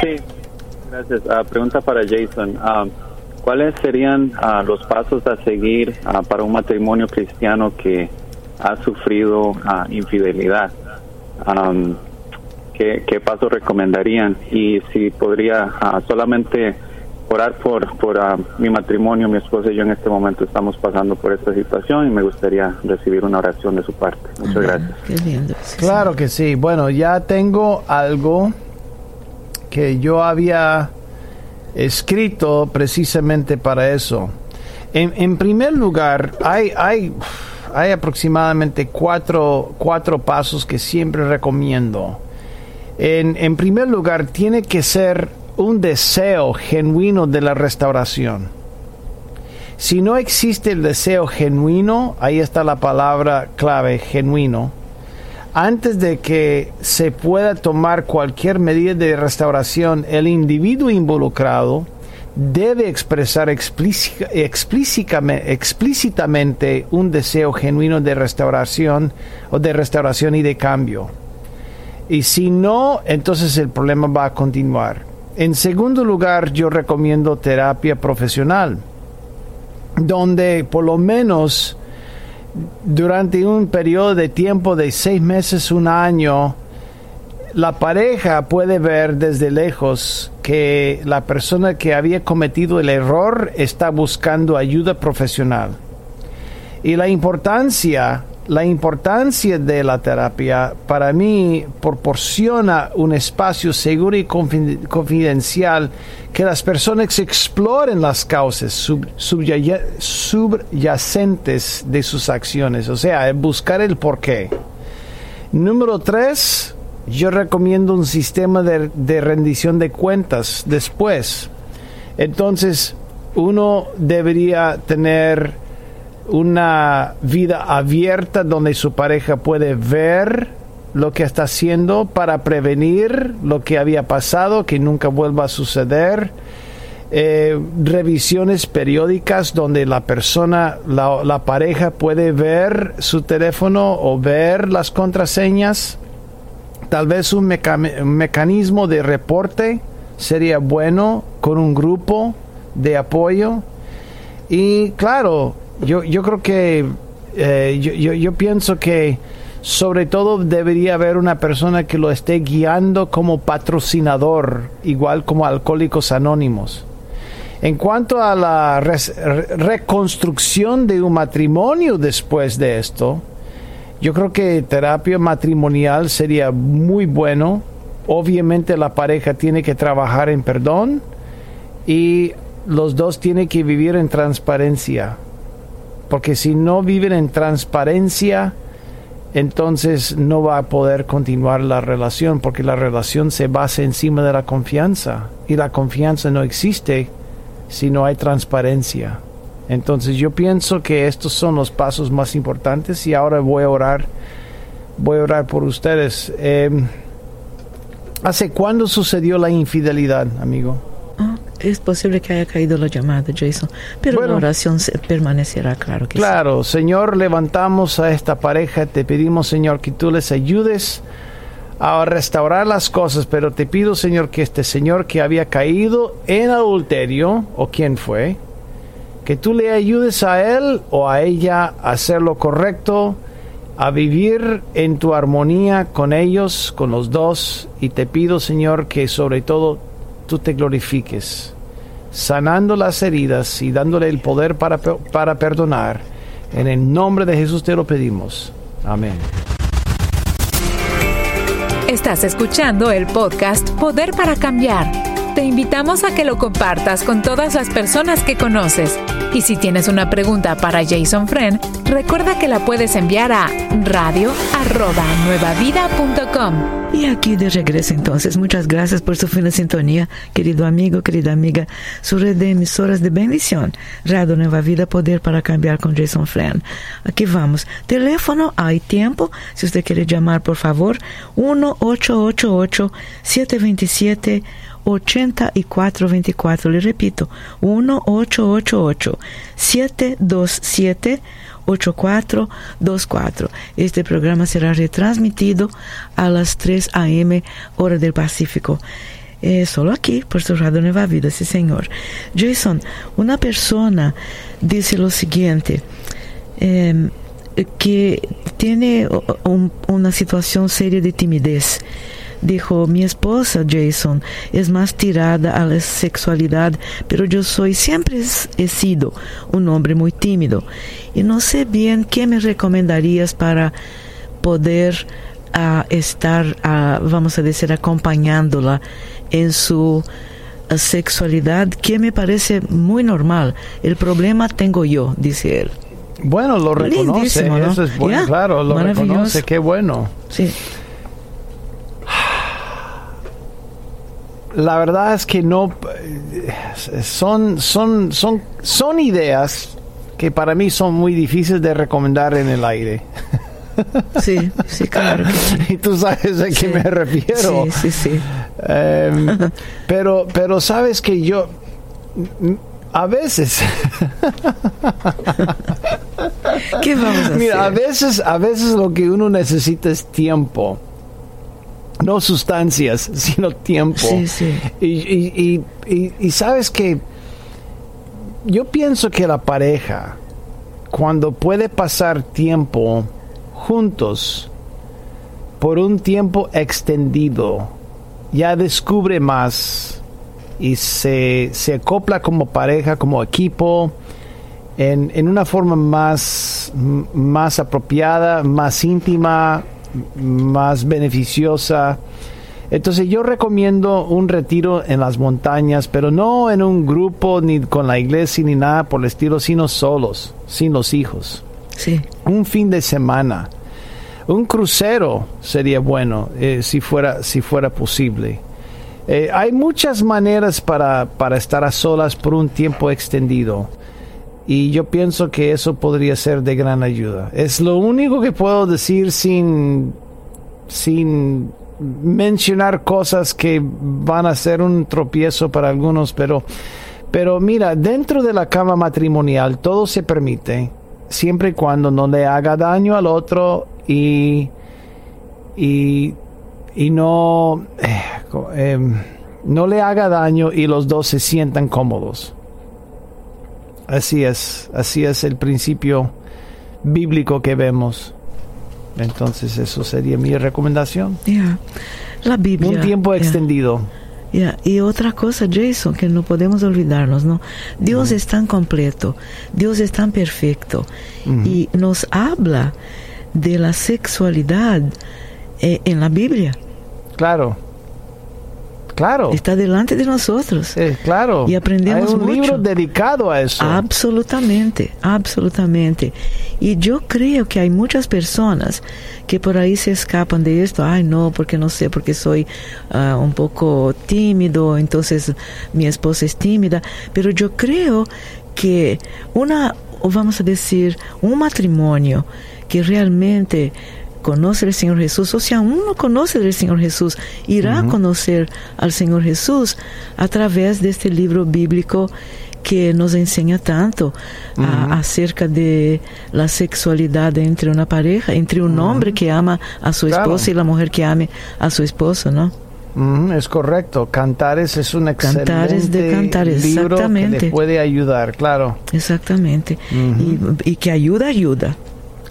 S5: Sí, gracias. Ah, pregunta para Jason. Ah, ¿Cuáles serían ah, los pasos a seguir para un matrimonio cristiano que ha sufrido infidelidad? Am, ¿qué, ¿Qué pasos recomendarían? Y si podría solamente orar por, por ah, mi matrimonio, mi esposa y yo en este momento estamos pasando por esta situación y me gustaría recibir una oración de su parte. Muchas gracias.
S1: Qué lindo. Sí,
S2: Claro que sí. Bueno, ya tengo algo que yo había escrito precisamente para eso. En, en primer lugar, hay, hay, hay aproximadamente cuatro, cuatro pasos que siempre recomiendo. En, en primer lugar, tiene que ser un deseo genuino de la restauración. Si no existe el deseo genuino, ahí está la palabra clave, genuino, antes de que se pueda tomar cualquier medida de restauración, el individuo involucrado debe expresar explícitamente un deseo genuino de restauración o de restauración y de cambio. Y si no, entonces el problema va a continuar. En segundo lugar, yo recomiendo terapia profesional, donde por lo menos durante un periodo de tiempo de seis meses, un año, la pareja puede ver desde lejos que la persona que había cometido el error está buscando ayuda profesional. Y la importancia la importancia de la terapia para mí proporciona un espacio seguro y confidencial que las personas exploren las causas subyacentes de sus acciones, o sea, buscar el porqué. Número tres, yo recomiendo un sistema de, rendición de cuentas después. Entonces, uno debería tener una vida abierta donde su pareja puede ver lo que está haciendo para prevenir lo que había pasado, que nunca vuelva a suceder. Eh, revisiones periódicas donde la persona, la, pareja puede ver su teléfono o ver las contraseñas. Tal vez un mecanismo de reporte sería bueno con un grupo de apoyo. Y claro, yo, yo creo que eh, yo, yo, pienso que sobre todo debería haber una persona que lo esté guiando como patrocinador, igual como Alcohólicos Anónimos. En cuanto a la reconstrucción de un matrimonio después de esto, yo creo que terapia matrimonial sería muy bueno. Obviamente la pareja tiene que trabajar en perdón y los dos tienen que vivir en transparencia porque si no viven en transparencia, entonces no va a poder continuar la relación, porque la relación se basa encima de la confianza, y la confianza no existe si no hay transparencia. Entonces yo pienso que estos son los pasos más importantes y ahora voy a orar, voy a orar por ustedes. Em, ¿Hace cuándo sucedió la infidelidad, amigo?
S1: Es posible que haya caído la llamada, Jason, pero la oración permanecerá, claro que
S2: Claro, Señor, levantamos a esta pareja, te pedimos, Señor, que tú les ayudes a restaurar las cosas, pero te pido, Señor, que este Señor que había caído en adulterio, o quien fue, que tú le ayudes a él o a ella a hacer lo correcto, a vivir en tu armonía con ellos, con los dos, y te pido, Señor, que sobre todo tú te glorifiques, sanando las heridas y dándole el poder para, para perdonar. En el nombre de Jesús te lo pedimos. Amén.
S3: Estás escuchando el podcast Poder para Cambiar. Te invitamos a que lo compartas con todas las personas que conoces. Y si tienes una pregunta para Jason Friend, recuerda que la puedes enviar a radio@nuevavida.com.
S1: Y aquí de regreso entonces, muchas gracias por su fina sintonía, querido amigo, querida amiga, su red de emisoras de bendición, Radio Nueva Vida Poder para Cambiar con Jason Fran. Aquí vamos, teléfono, hay tiempo, si usted quiere llamar, por favor, 1-888-727 8424, le repito, 1-888-727 8424. Este programa será retransmitido a las 3 a.m. hora del Pacífico. Eh, solo aquí, por su Radio Nueva Vida, sí señor. Jason, una persona dice lo siguiente, em, que tiene una situación seria de timidez dijo, mi esposa Jason es más tirada a la sexualidad, pero yo soy, siempre he sido un hombre muy tímido. Y no sé bien qué me recomendarías para poder ah, estar, ah, vamos a decir, acompañándola en su ah, sexualidad, que me parece muy normal. El problema tengo yo, dice él.
S2: Bueno, lo reconoce, eso es bueno, claro, lo reconoce, qué bueno.
S1: Sí.
S2: La verdad es que no son, son, son, son ideas que para mí son muy difíciles de recomendar en el aire.
S1: Sí, sí, claro.
S2: y tú sabes a qué me refiero.
S1: Sí, sí, sí.
S2: Em, pero, pero sabes que yo a veces.
S1: ¿Qué vamos a
S2: Mira, a
S1: hacer?
S2: veces, a veces lo que uno necesita es tiempo. No sustancias, sino tiempo.
S1: Sí, sí.
S2: Y, y- y- sabes que yo pienso que la pareja, cuando puede pasar tiempo juntos por un tiempo extendido, ya descubre más y se, se acopla como pareja, como equipo, en, en una forma más, más apropiada, más íntima, más beneficiosa. Entonces yo recomiendo un retiro en las montañas, pero no en un grupo ni con la iglesia ni nada por el estilo, sino solos, sin los hijos.
S1: Sí,
S2: Un fin de semana, un crucero sería bueno eh, si fuera si fuera posible. Eh, hay muchas maneras para, para estar a solas por un tiempo extendido. Y yo pienso que eso podría ser de gran ayuda. Es lo único que puedo decir sin, sin mencionar cosas que van a ser un tropiezo para algunos, pero, pero mira, dentro de la cama matrimonial todo se permite, siempre y cuando no le haga daño al otro y, y, y no, eh, em, no le haga daño y los dos se sientan cómodos. Así es, así es el principio bíblico que vemos. Entonces eso sería mi recomendación.
S1: ya. La Biblia.
S2: Un tiempo extendido.
S1: Ya, Y otra cosa, Jason, que no podemos olvidarnos, ¿no? Dios es tan completo, Dios es tan perfecto y nos habla de la sexualidad eh, en la Biblia.
S2: Claro. Claro.
S1: Está delante de nosotros.
S2: Eh, claro.
S1: Y aprendemos
S2: Hay un
S1: mucho.
S2: libro dedicado a eso.
S1: Absolutamente, absolutamente. Y yo creo que hay muchas personas que por ahí se escapan de esto. Ay, no, porque no sé, porque soy ah, un poco tímido, entonces mi esposa es tímida. Pero yo creo que una, o vamos a decir, un matrimonio que realmente conoce al Señor Jesús, o sea, uno conoce del Señor Jesús, irá a conocer al Señor Jesús a través de este libro bíblico que nos enseña tanto a- acerca de la sexualidad entre una pareja, entre un hombre que ama a su
S2: Claro.
S1: esposa y la mujer que ame a su esposo, ¿no?
S2: Es correcto. Cantares es un excelente
S1: Cantares de Cantares,
S2: libro que
S1: exactamente.
S2: le puede ayudar, claro.
S1: Exactamente. y, y que ayuda, ayuda.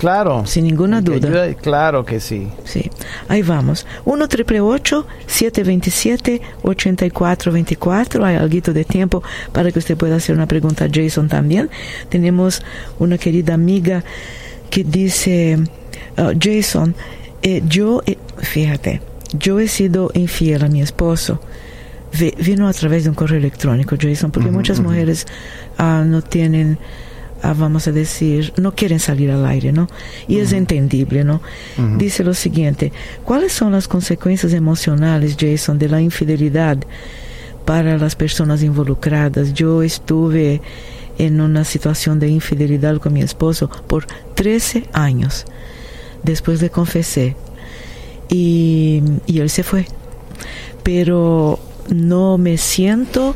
S2: Claro.
S1: Sin ninguna duda.
S2: ayuda, claro que sí.
S1: Sí, ahí vamos. 1 triple 727 8424 Hay algo de tiempo para que usted pueda hacer una pregunta a Jason también. Tenemos una querida amiga que dice, ah, Jason, eh, yo, eh, fíjate, yo he sido infiel a mi esposo. Ve- vino a través de un correo electrónico, Jason, porque muchas mujeres ah, no tienen ah, vamos a decir, no quieren salir al aire, ¿no? Y es entendible, ¿no? Dice lo siguiente, ¿cuáles son las consecuencias emocionales, Jason, de la infidelidad para las personas involucradas? Yo estuve en una situación de infidelidad con mi esposo por 13 años. Después le confesé y, y él se fue. Pero no me siento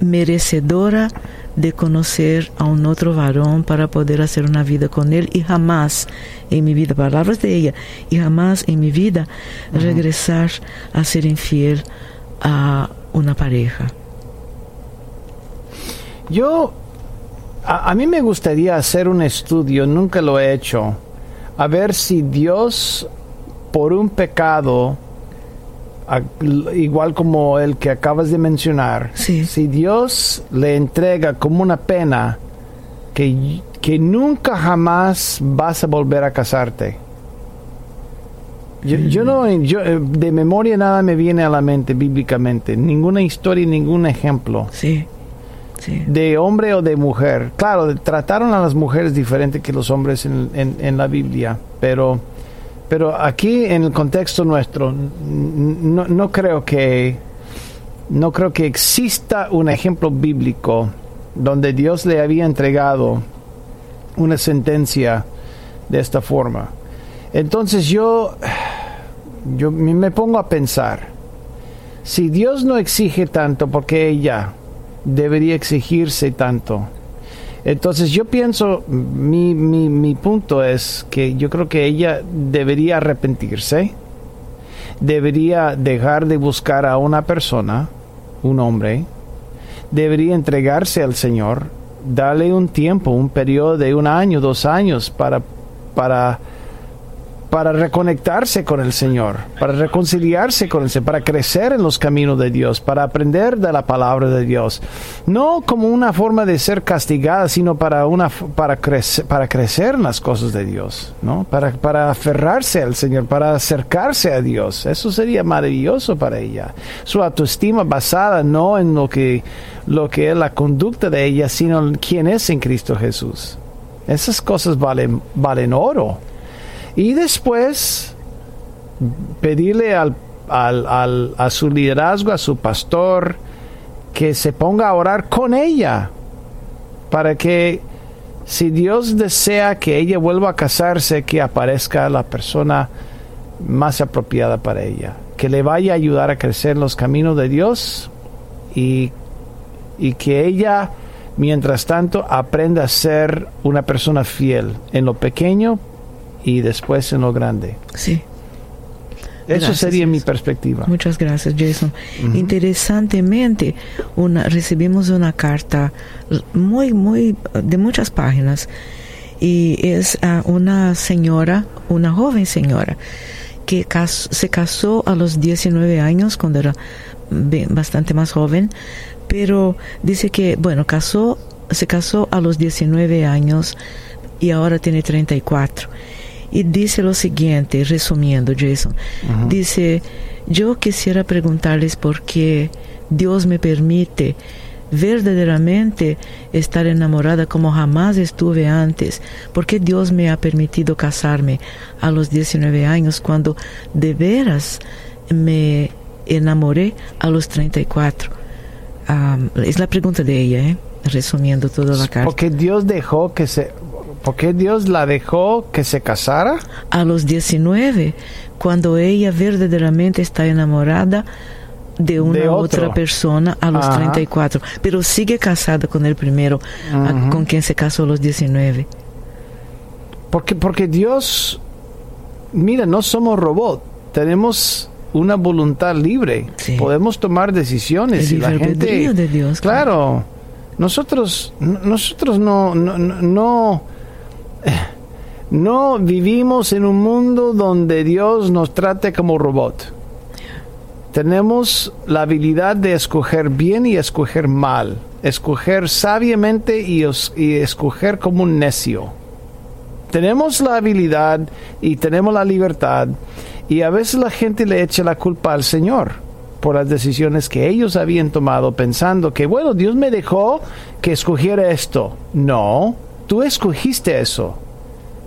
S1: merecedora de conocer a un otro varón para poder hacer una vida con él y jamás en mi vida, palabras de ella, y jamás en mi vida regresar a ser infiel a una pareja.
S2: Yo, a, a mí me gustaría hacer un estudio, nunca lo he hecho, a ver si Dios, por un pecado, igual como el que acabas de mencionar,
S1: Sí.
S2: si Dios le entrega como una pena que, que nunca jamás vas a volver a casarte. Yo, yo no, yo, eh, de memoria nada me viene a la mente bíblicamente, ninguna historia, ningún ejemplo
S1: Sí, sí.
S2: de hombre o de mujer. Claro, trataron a las mujeres diferente que los hombres en, en- en la Biblia, pero, pero aquí en el contexto nuestro no, no creo que, no creo que exista un ejemplo bíblico donde Dios le había entregado una sentencia de esta forma. Entonces yo, yo me pongo a pensar, si Dios no exige tanto, ¿por qué ella debería exigirse tanto? Entonces yo pienso, mi, mi, mi punto es que yo creo que ella debería arrepentirse, debería dejar de buscar a una persona, un hombre, debería entregarse al Señor, darle un tiempo, un periodo de un año, dos años para, para para reconectarse con el Señor, para reconciliarse con el Señor, para crecer en los caminos de Dios, para aprender de la palabra de Dios. No como una forma de ser castigada, sino para, una, para, crecer, para crecer en las cosas de Dios, ¿no? Para, para aferrarse al Señor, para acercarse a Dios. Eso sería maravilloso para ella. Su autoestima basada no en lo que, lo que es la conducta de ella, sino en quién es en Cristo Jesús. Esas cosas valen, valen oro. Y después pedirle al, al, a su liderazgo, a su pastor, que se ponga a orar con ella para que si Dios desea que ella vuelva a casarse, que aparezca la persona más apropiada para ella, que le vaya a ayudar a crecer en los caminos de Dios y, y que ella, mientras tanto, aprenda a ser una persona fiel en lo pequeño, y después en lo grande.
S1: Sí.
S2: Eso sería mi perspectiva.
S1: Muchas gracias, Jason. Interesantemente, una, recibimos una carta muy, muy, de muchas páginas y es a una señora, una joven señora, que se casó a los 19 años, cuando era bastante más joven, pero dice que, bueno, casó, se casó a los 19 años y ahora tiene 34 y dice lo siguiente, resumiendo, Jason. Dice, yo quisiera preguntarles por qué Dios me permite verdaderamente estar enamorada como jamás estuve antes. ¿Por qué Dios me ha permitido casarme a los 19 años cuando de veras me enamoré a los 34? es la pregunta de ella, ¿eh? resumiendo toda la carta.
S2: Porque Dios dejó que se ¿Por qué Dios la dejó que se casara?
S1: A los 19, cuando ella verdaderamente está enamorada de una otra persona a los 34, pero sigue casada con el primero, con quien se casó a los 19.
S2: Porque, porque Dios, mira, no somos robots, tenemos una voluntad libre, podemos tomar decisiones
S1: el y la gente de Dios,
S2: claro, nosotros nosotros no, no no vivimos en un mundo donde Dios nos trate como robot. Tenemos la habilidad de escoger bien y escoger mal, escoger sabiamente y, escoger como un necio. Tenemos la habilidad y tenemos la libertad y a veces la gente le echa la culpa al Señor por las decisiones que ellos habían tomado pensando que, bueno, Dios me dejó que escogiera esto. No, tú escogiste eso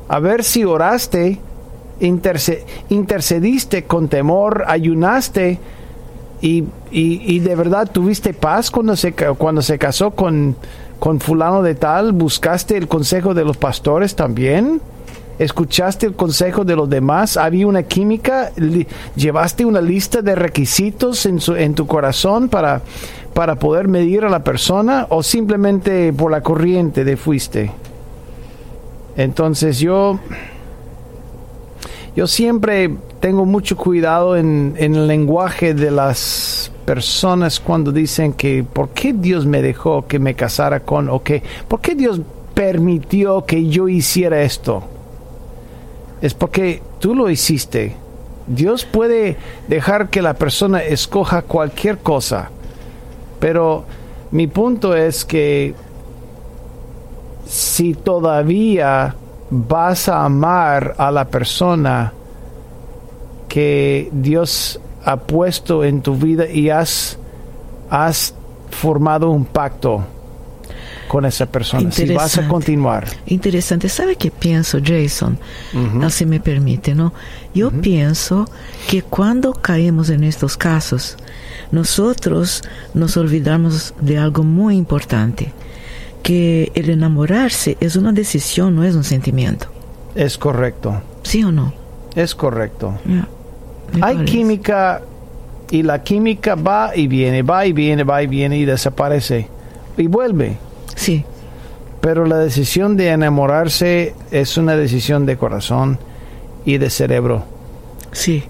S2: a ver si oraste, intercediste con temor, ayunaste y, y, de verdad tuviste paz cuando se, cuando se casó con, con fulano de tal, buscaste el consejo de los pastores también. ¿Escuchaste el consejo de los demás? ¿Había una química? ¿Llevaste una lista de requisitos en, su, en tu corazón para, para poder medir a la persona? ¿O simplemente por la corriente de fuiste? Entonces yo, yo siempre tengo mucho cuidado en, el lenguaje de las personas cuando dicen que ¿por qué Dios me dejó que me casara con o que ¿por qué Dios permitió que yo hiciera esto? Es porque tú lo hiciste. Dios puede dejar que la persona escoja cualquier cosa. Pero mi punto es que si todavía vas a amar a la persona que Dios ha puesto en tu vida y has, has formado un pacto. con esa persona, si vas a continuar.
S1: Interesante. ¿Sabe qué pienso, Jason? Si me permite, ¿no? Yo pienso que cuando caemos en estos casos, nosotros nos olvidamos de algo muy importante, que el enamorarse es una decisión, no es un sentimiento.
S2: Es correcto.
S1: ¿Sí o no?
S2: Es correcto. Hay química y la química va y viene, va y viene, va y viene y desaparece y vuelve.
S1: Sí.
S2: Pero la decisión de enamorarse es una decisión de corazón y de cerebro.
S1: Sí.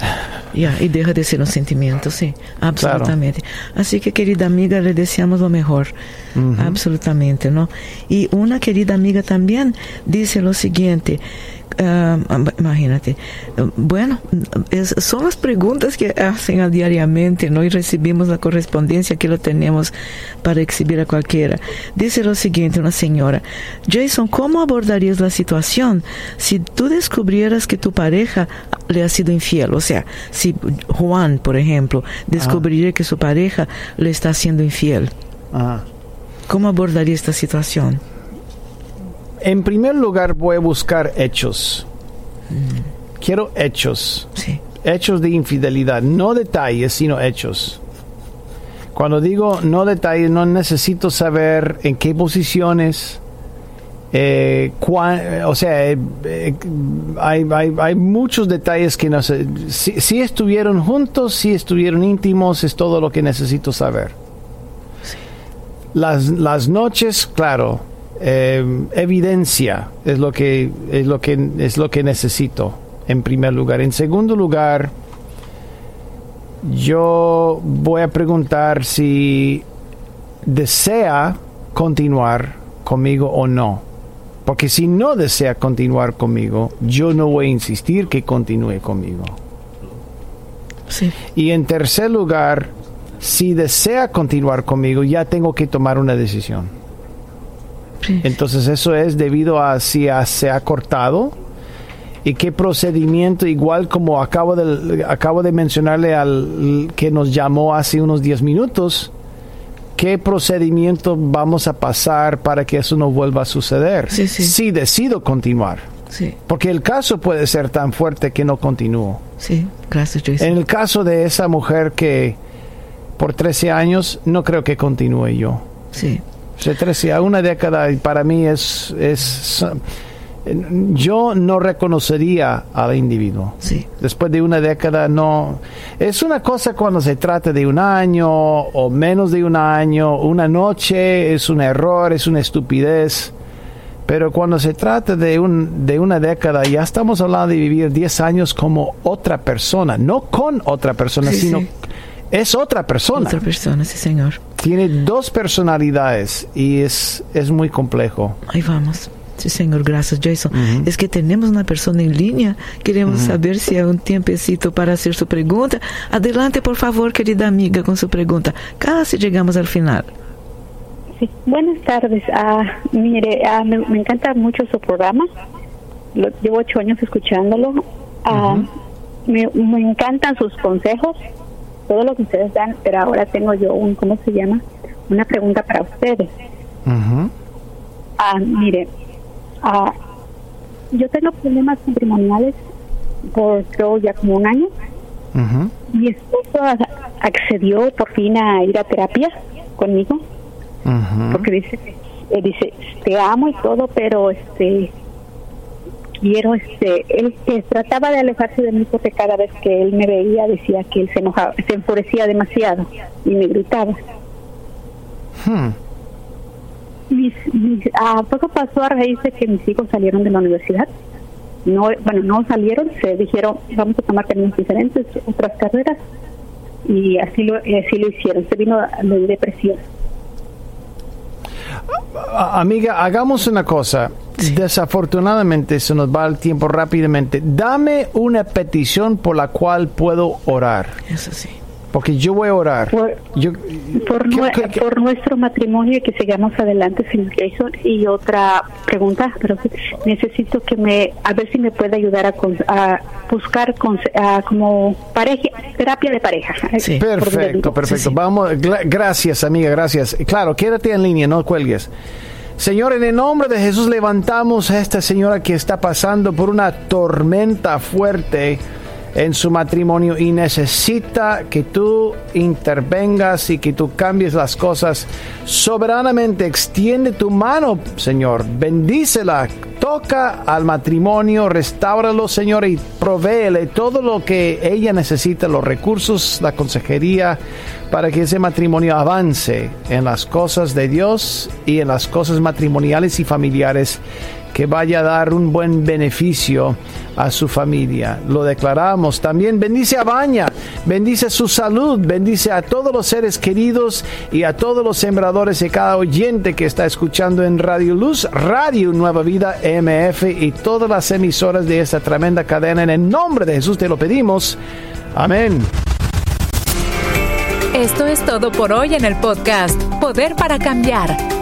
S1: Ya, y deja de ser un sentimiento, sí, absolutamente. Así que, querida amiga, le deseamos lo mejor, absolutamente, ¿no? Y una querida amiga también dice lo siguiente, Ah, imagínate. Bueno, son las preguntas que hacen diariamente, ¿no? Y recibimos la correspondencia que lo tenemos para exhibir a cualquiera. Dice lo siguiente una señora, Jason, ¿cómo abordarías la situación si tú descubrieras que tu pareja le ha sido infiel? O sea, si Juan, por ejemplo, descubriría que su pareja le está siendo infiel. ¿Cómo abordaría esta situación?
S2: En primer lugar voy a buscar hechos. Quiero hechos. Hechos de infidelidad, no detalles, sino hechos. Cuando digo no detalles, no necesito saber en qué posiciones, eh, o sea, eh, eh, hay, muchos detalles que no sé. Si, estuvieron juntos, si estuvieron íntimos, es todo lo que necesito saber. Las, las noches, claro, eh, evidencia es lo que es lo que es lo que necesito en primer lugar. En segundo lugar, yo voy a preguntar si desea continuar conmigo o no. Porque si no desea continuar conmigo, yo no voy a insistir que continúe conmigo. Y en tercer lugar, si desea continuar conmigo, ya tengo que tomar una decisión. Entonces eso es debido a si se ha cortado y qué procedimiento, igual como acabo de, acabo de mencionarle al que nos llamó hace unos 10 minutos, qué procedimiento vamos a pasar para que eso no vuelva a suceder. Si decido continuar. Porque el caso puede ser tan fuerte que no continúo.
S1: Sí, gracias,
S2: En el caso de esa mujer que por 13 años, no creo que continúe yo.
S1: Sí.
S2: Se 13 a una década para mí es, es yo no reconocería al individuo.
S1: Sí.
S2: Después de una década no es una cosa cuando se trata de un año o menos de un año, una noche es un error, es una estupidez. Pero cuando se trata de, un, de una década, ya estamos hablando de vivir 10 años como otra persona, no con otra persona, sino es otra persona.
S1: Otra persona, sí, señor.
S2: Tiene dos personalidades y es, es muy complejo.
S1: Ahí vamos. Sí, señor, gracias, Jason. Es que tenemos una persona en línea. Queremos saber si hay un tiempecito para hacer su pregunta. Adelante, por favor, querida amiga, con su pregunta. Casi llegamos al final.
S6: Sí, buenas tardes. Ah, mire, ah, me, encanta mucho su programa. llevo ocho años escuchándolo. Ah, me, me encantan sus consejos todo lo que ustedes dan, pero ahora tengo yo un, ¿cómo se llama? Una pregunta para ustedes. Ah, mire, ah, yo tengo problemas matrimoniales por creo ya como un año. Mi esposo accedió por fin a ir a terapia conmigo, porque dice, eh, dice, te amo y todo, pero este quiero, este, él que trataba de alejarse de mí porque cada vez que él me veía decía que él se enojaba, se enfurecía demasiado y me gritaba. Hmm. a poco pasó a raíz de que mis hijos salieron de la universidad. No, bueno, no salieron, se dijeron, vamos a tomar caminos diferentes, otras carreras, y así lo, así lo hicieron. Se vino la depresión.
S2: Amiga, hagamos una cosa. Desafortunadamente se nos va el tiempo rápidamente. Dame una petición por la cual puedo orar.
S1: Eso sí.
S2: Porque yo voy a orar.
S6: Por,
S2: yo,
S6: por, por nuestro matrimonio y que sigamos adelante, sin Jason. Y otra pregunta, pero necesito que me, a ver si me puede ayudar a, a buscar con, como pareja, terapia de pareja.
S2: Sí. Perfecto, perfecto. Vamos, gracias amiga, gracias. Claro, quédate en línea, no cuelgues. Señor, en el nombre de Jesús levantamos a esta señora que está pasando por una tormenta fuerte en su matrimonio y necesita que tú intervengas y que tú cambies las cosas soberanamente. Extiende tu mano, Señor. Bendícela. Toca al matrimonio, restáuralo, Señor, y provéele todo lo que ella necesita, los recursos, la consejería, para que ese matrimonio avance en las cosas de Dios y en las cosas matrimoniales y familiares que vaya a dar un buen beneficio a su familia. Lo declaramos. También bendice a Baña, bendice su salud, bendice a todos los seres queridos y a todos los sembradores y cada oyente que está escuchando en Radio Luz, Radio Nueva Vida MF y todas las emisoras de esta tremenda cadena. En el nombre de Jesús te lo pedimos. Amén.
S3: Esto es todo por hoy en el podcast Poder para Cambiar.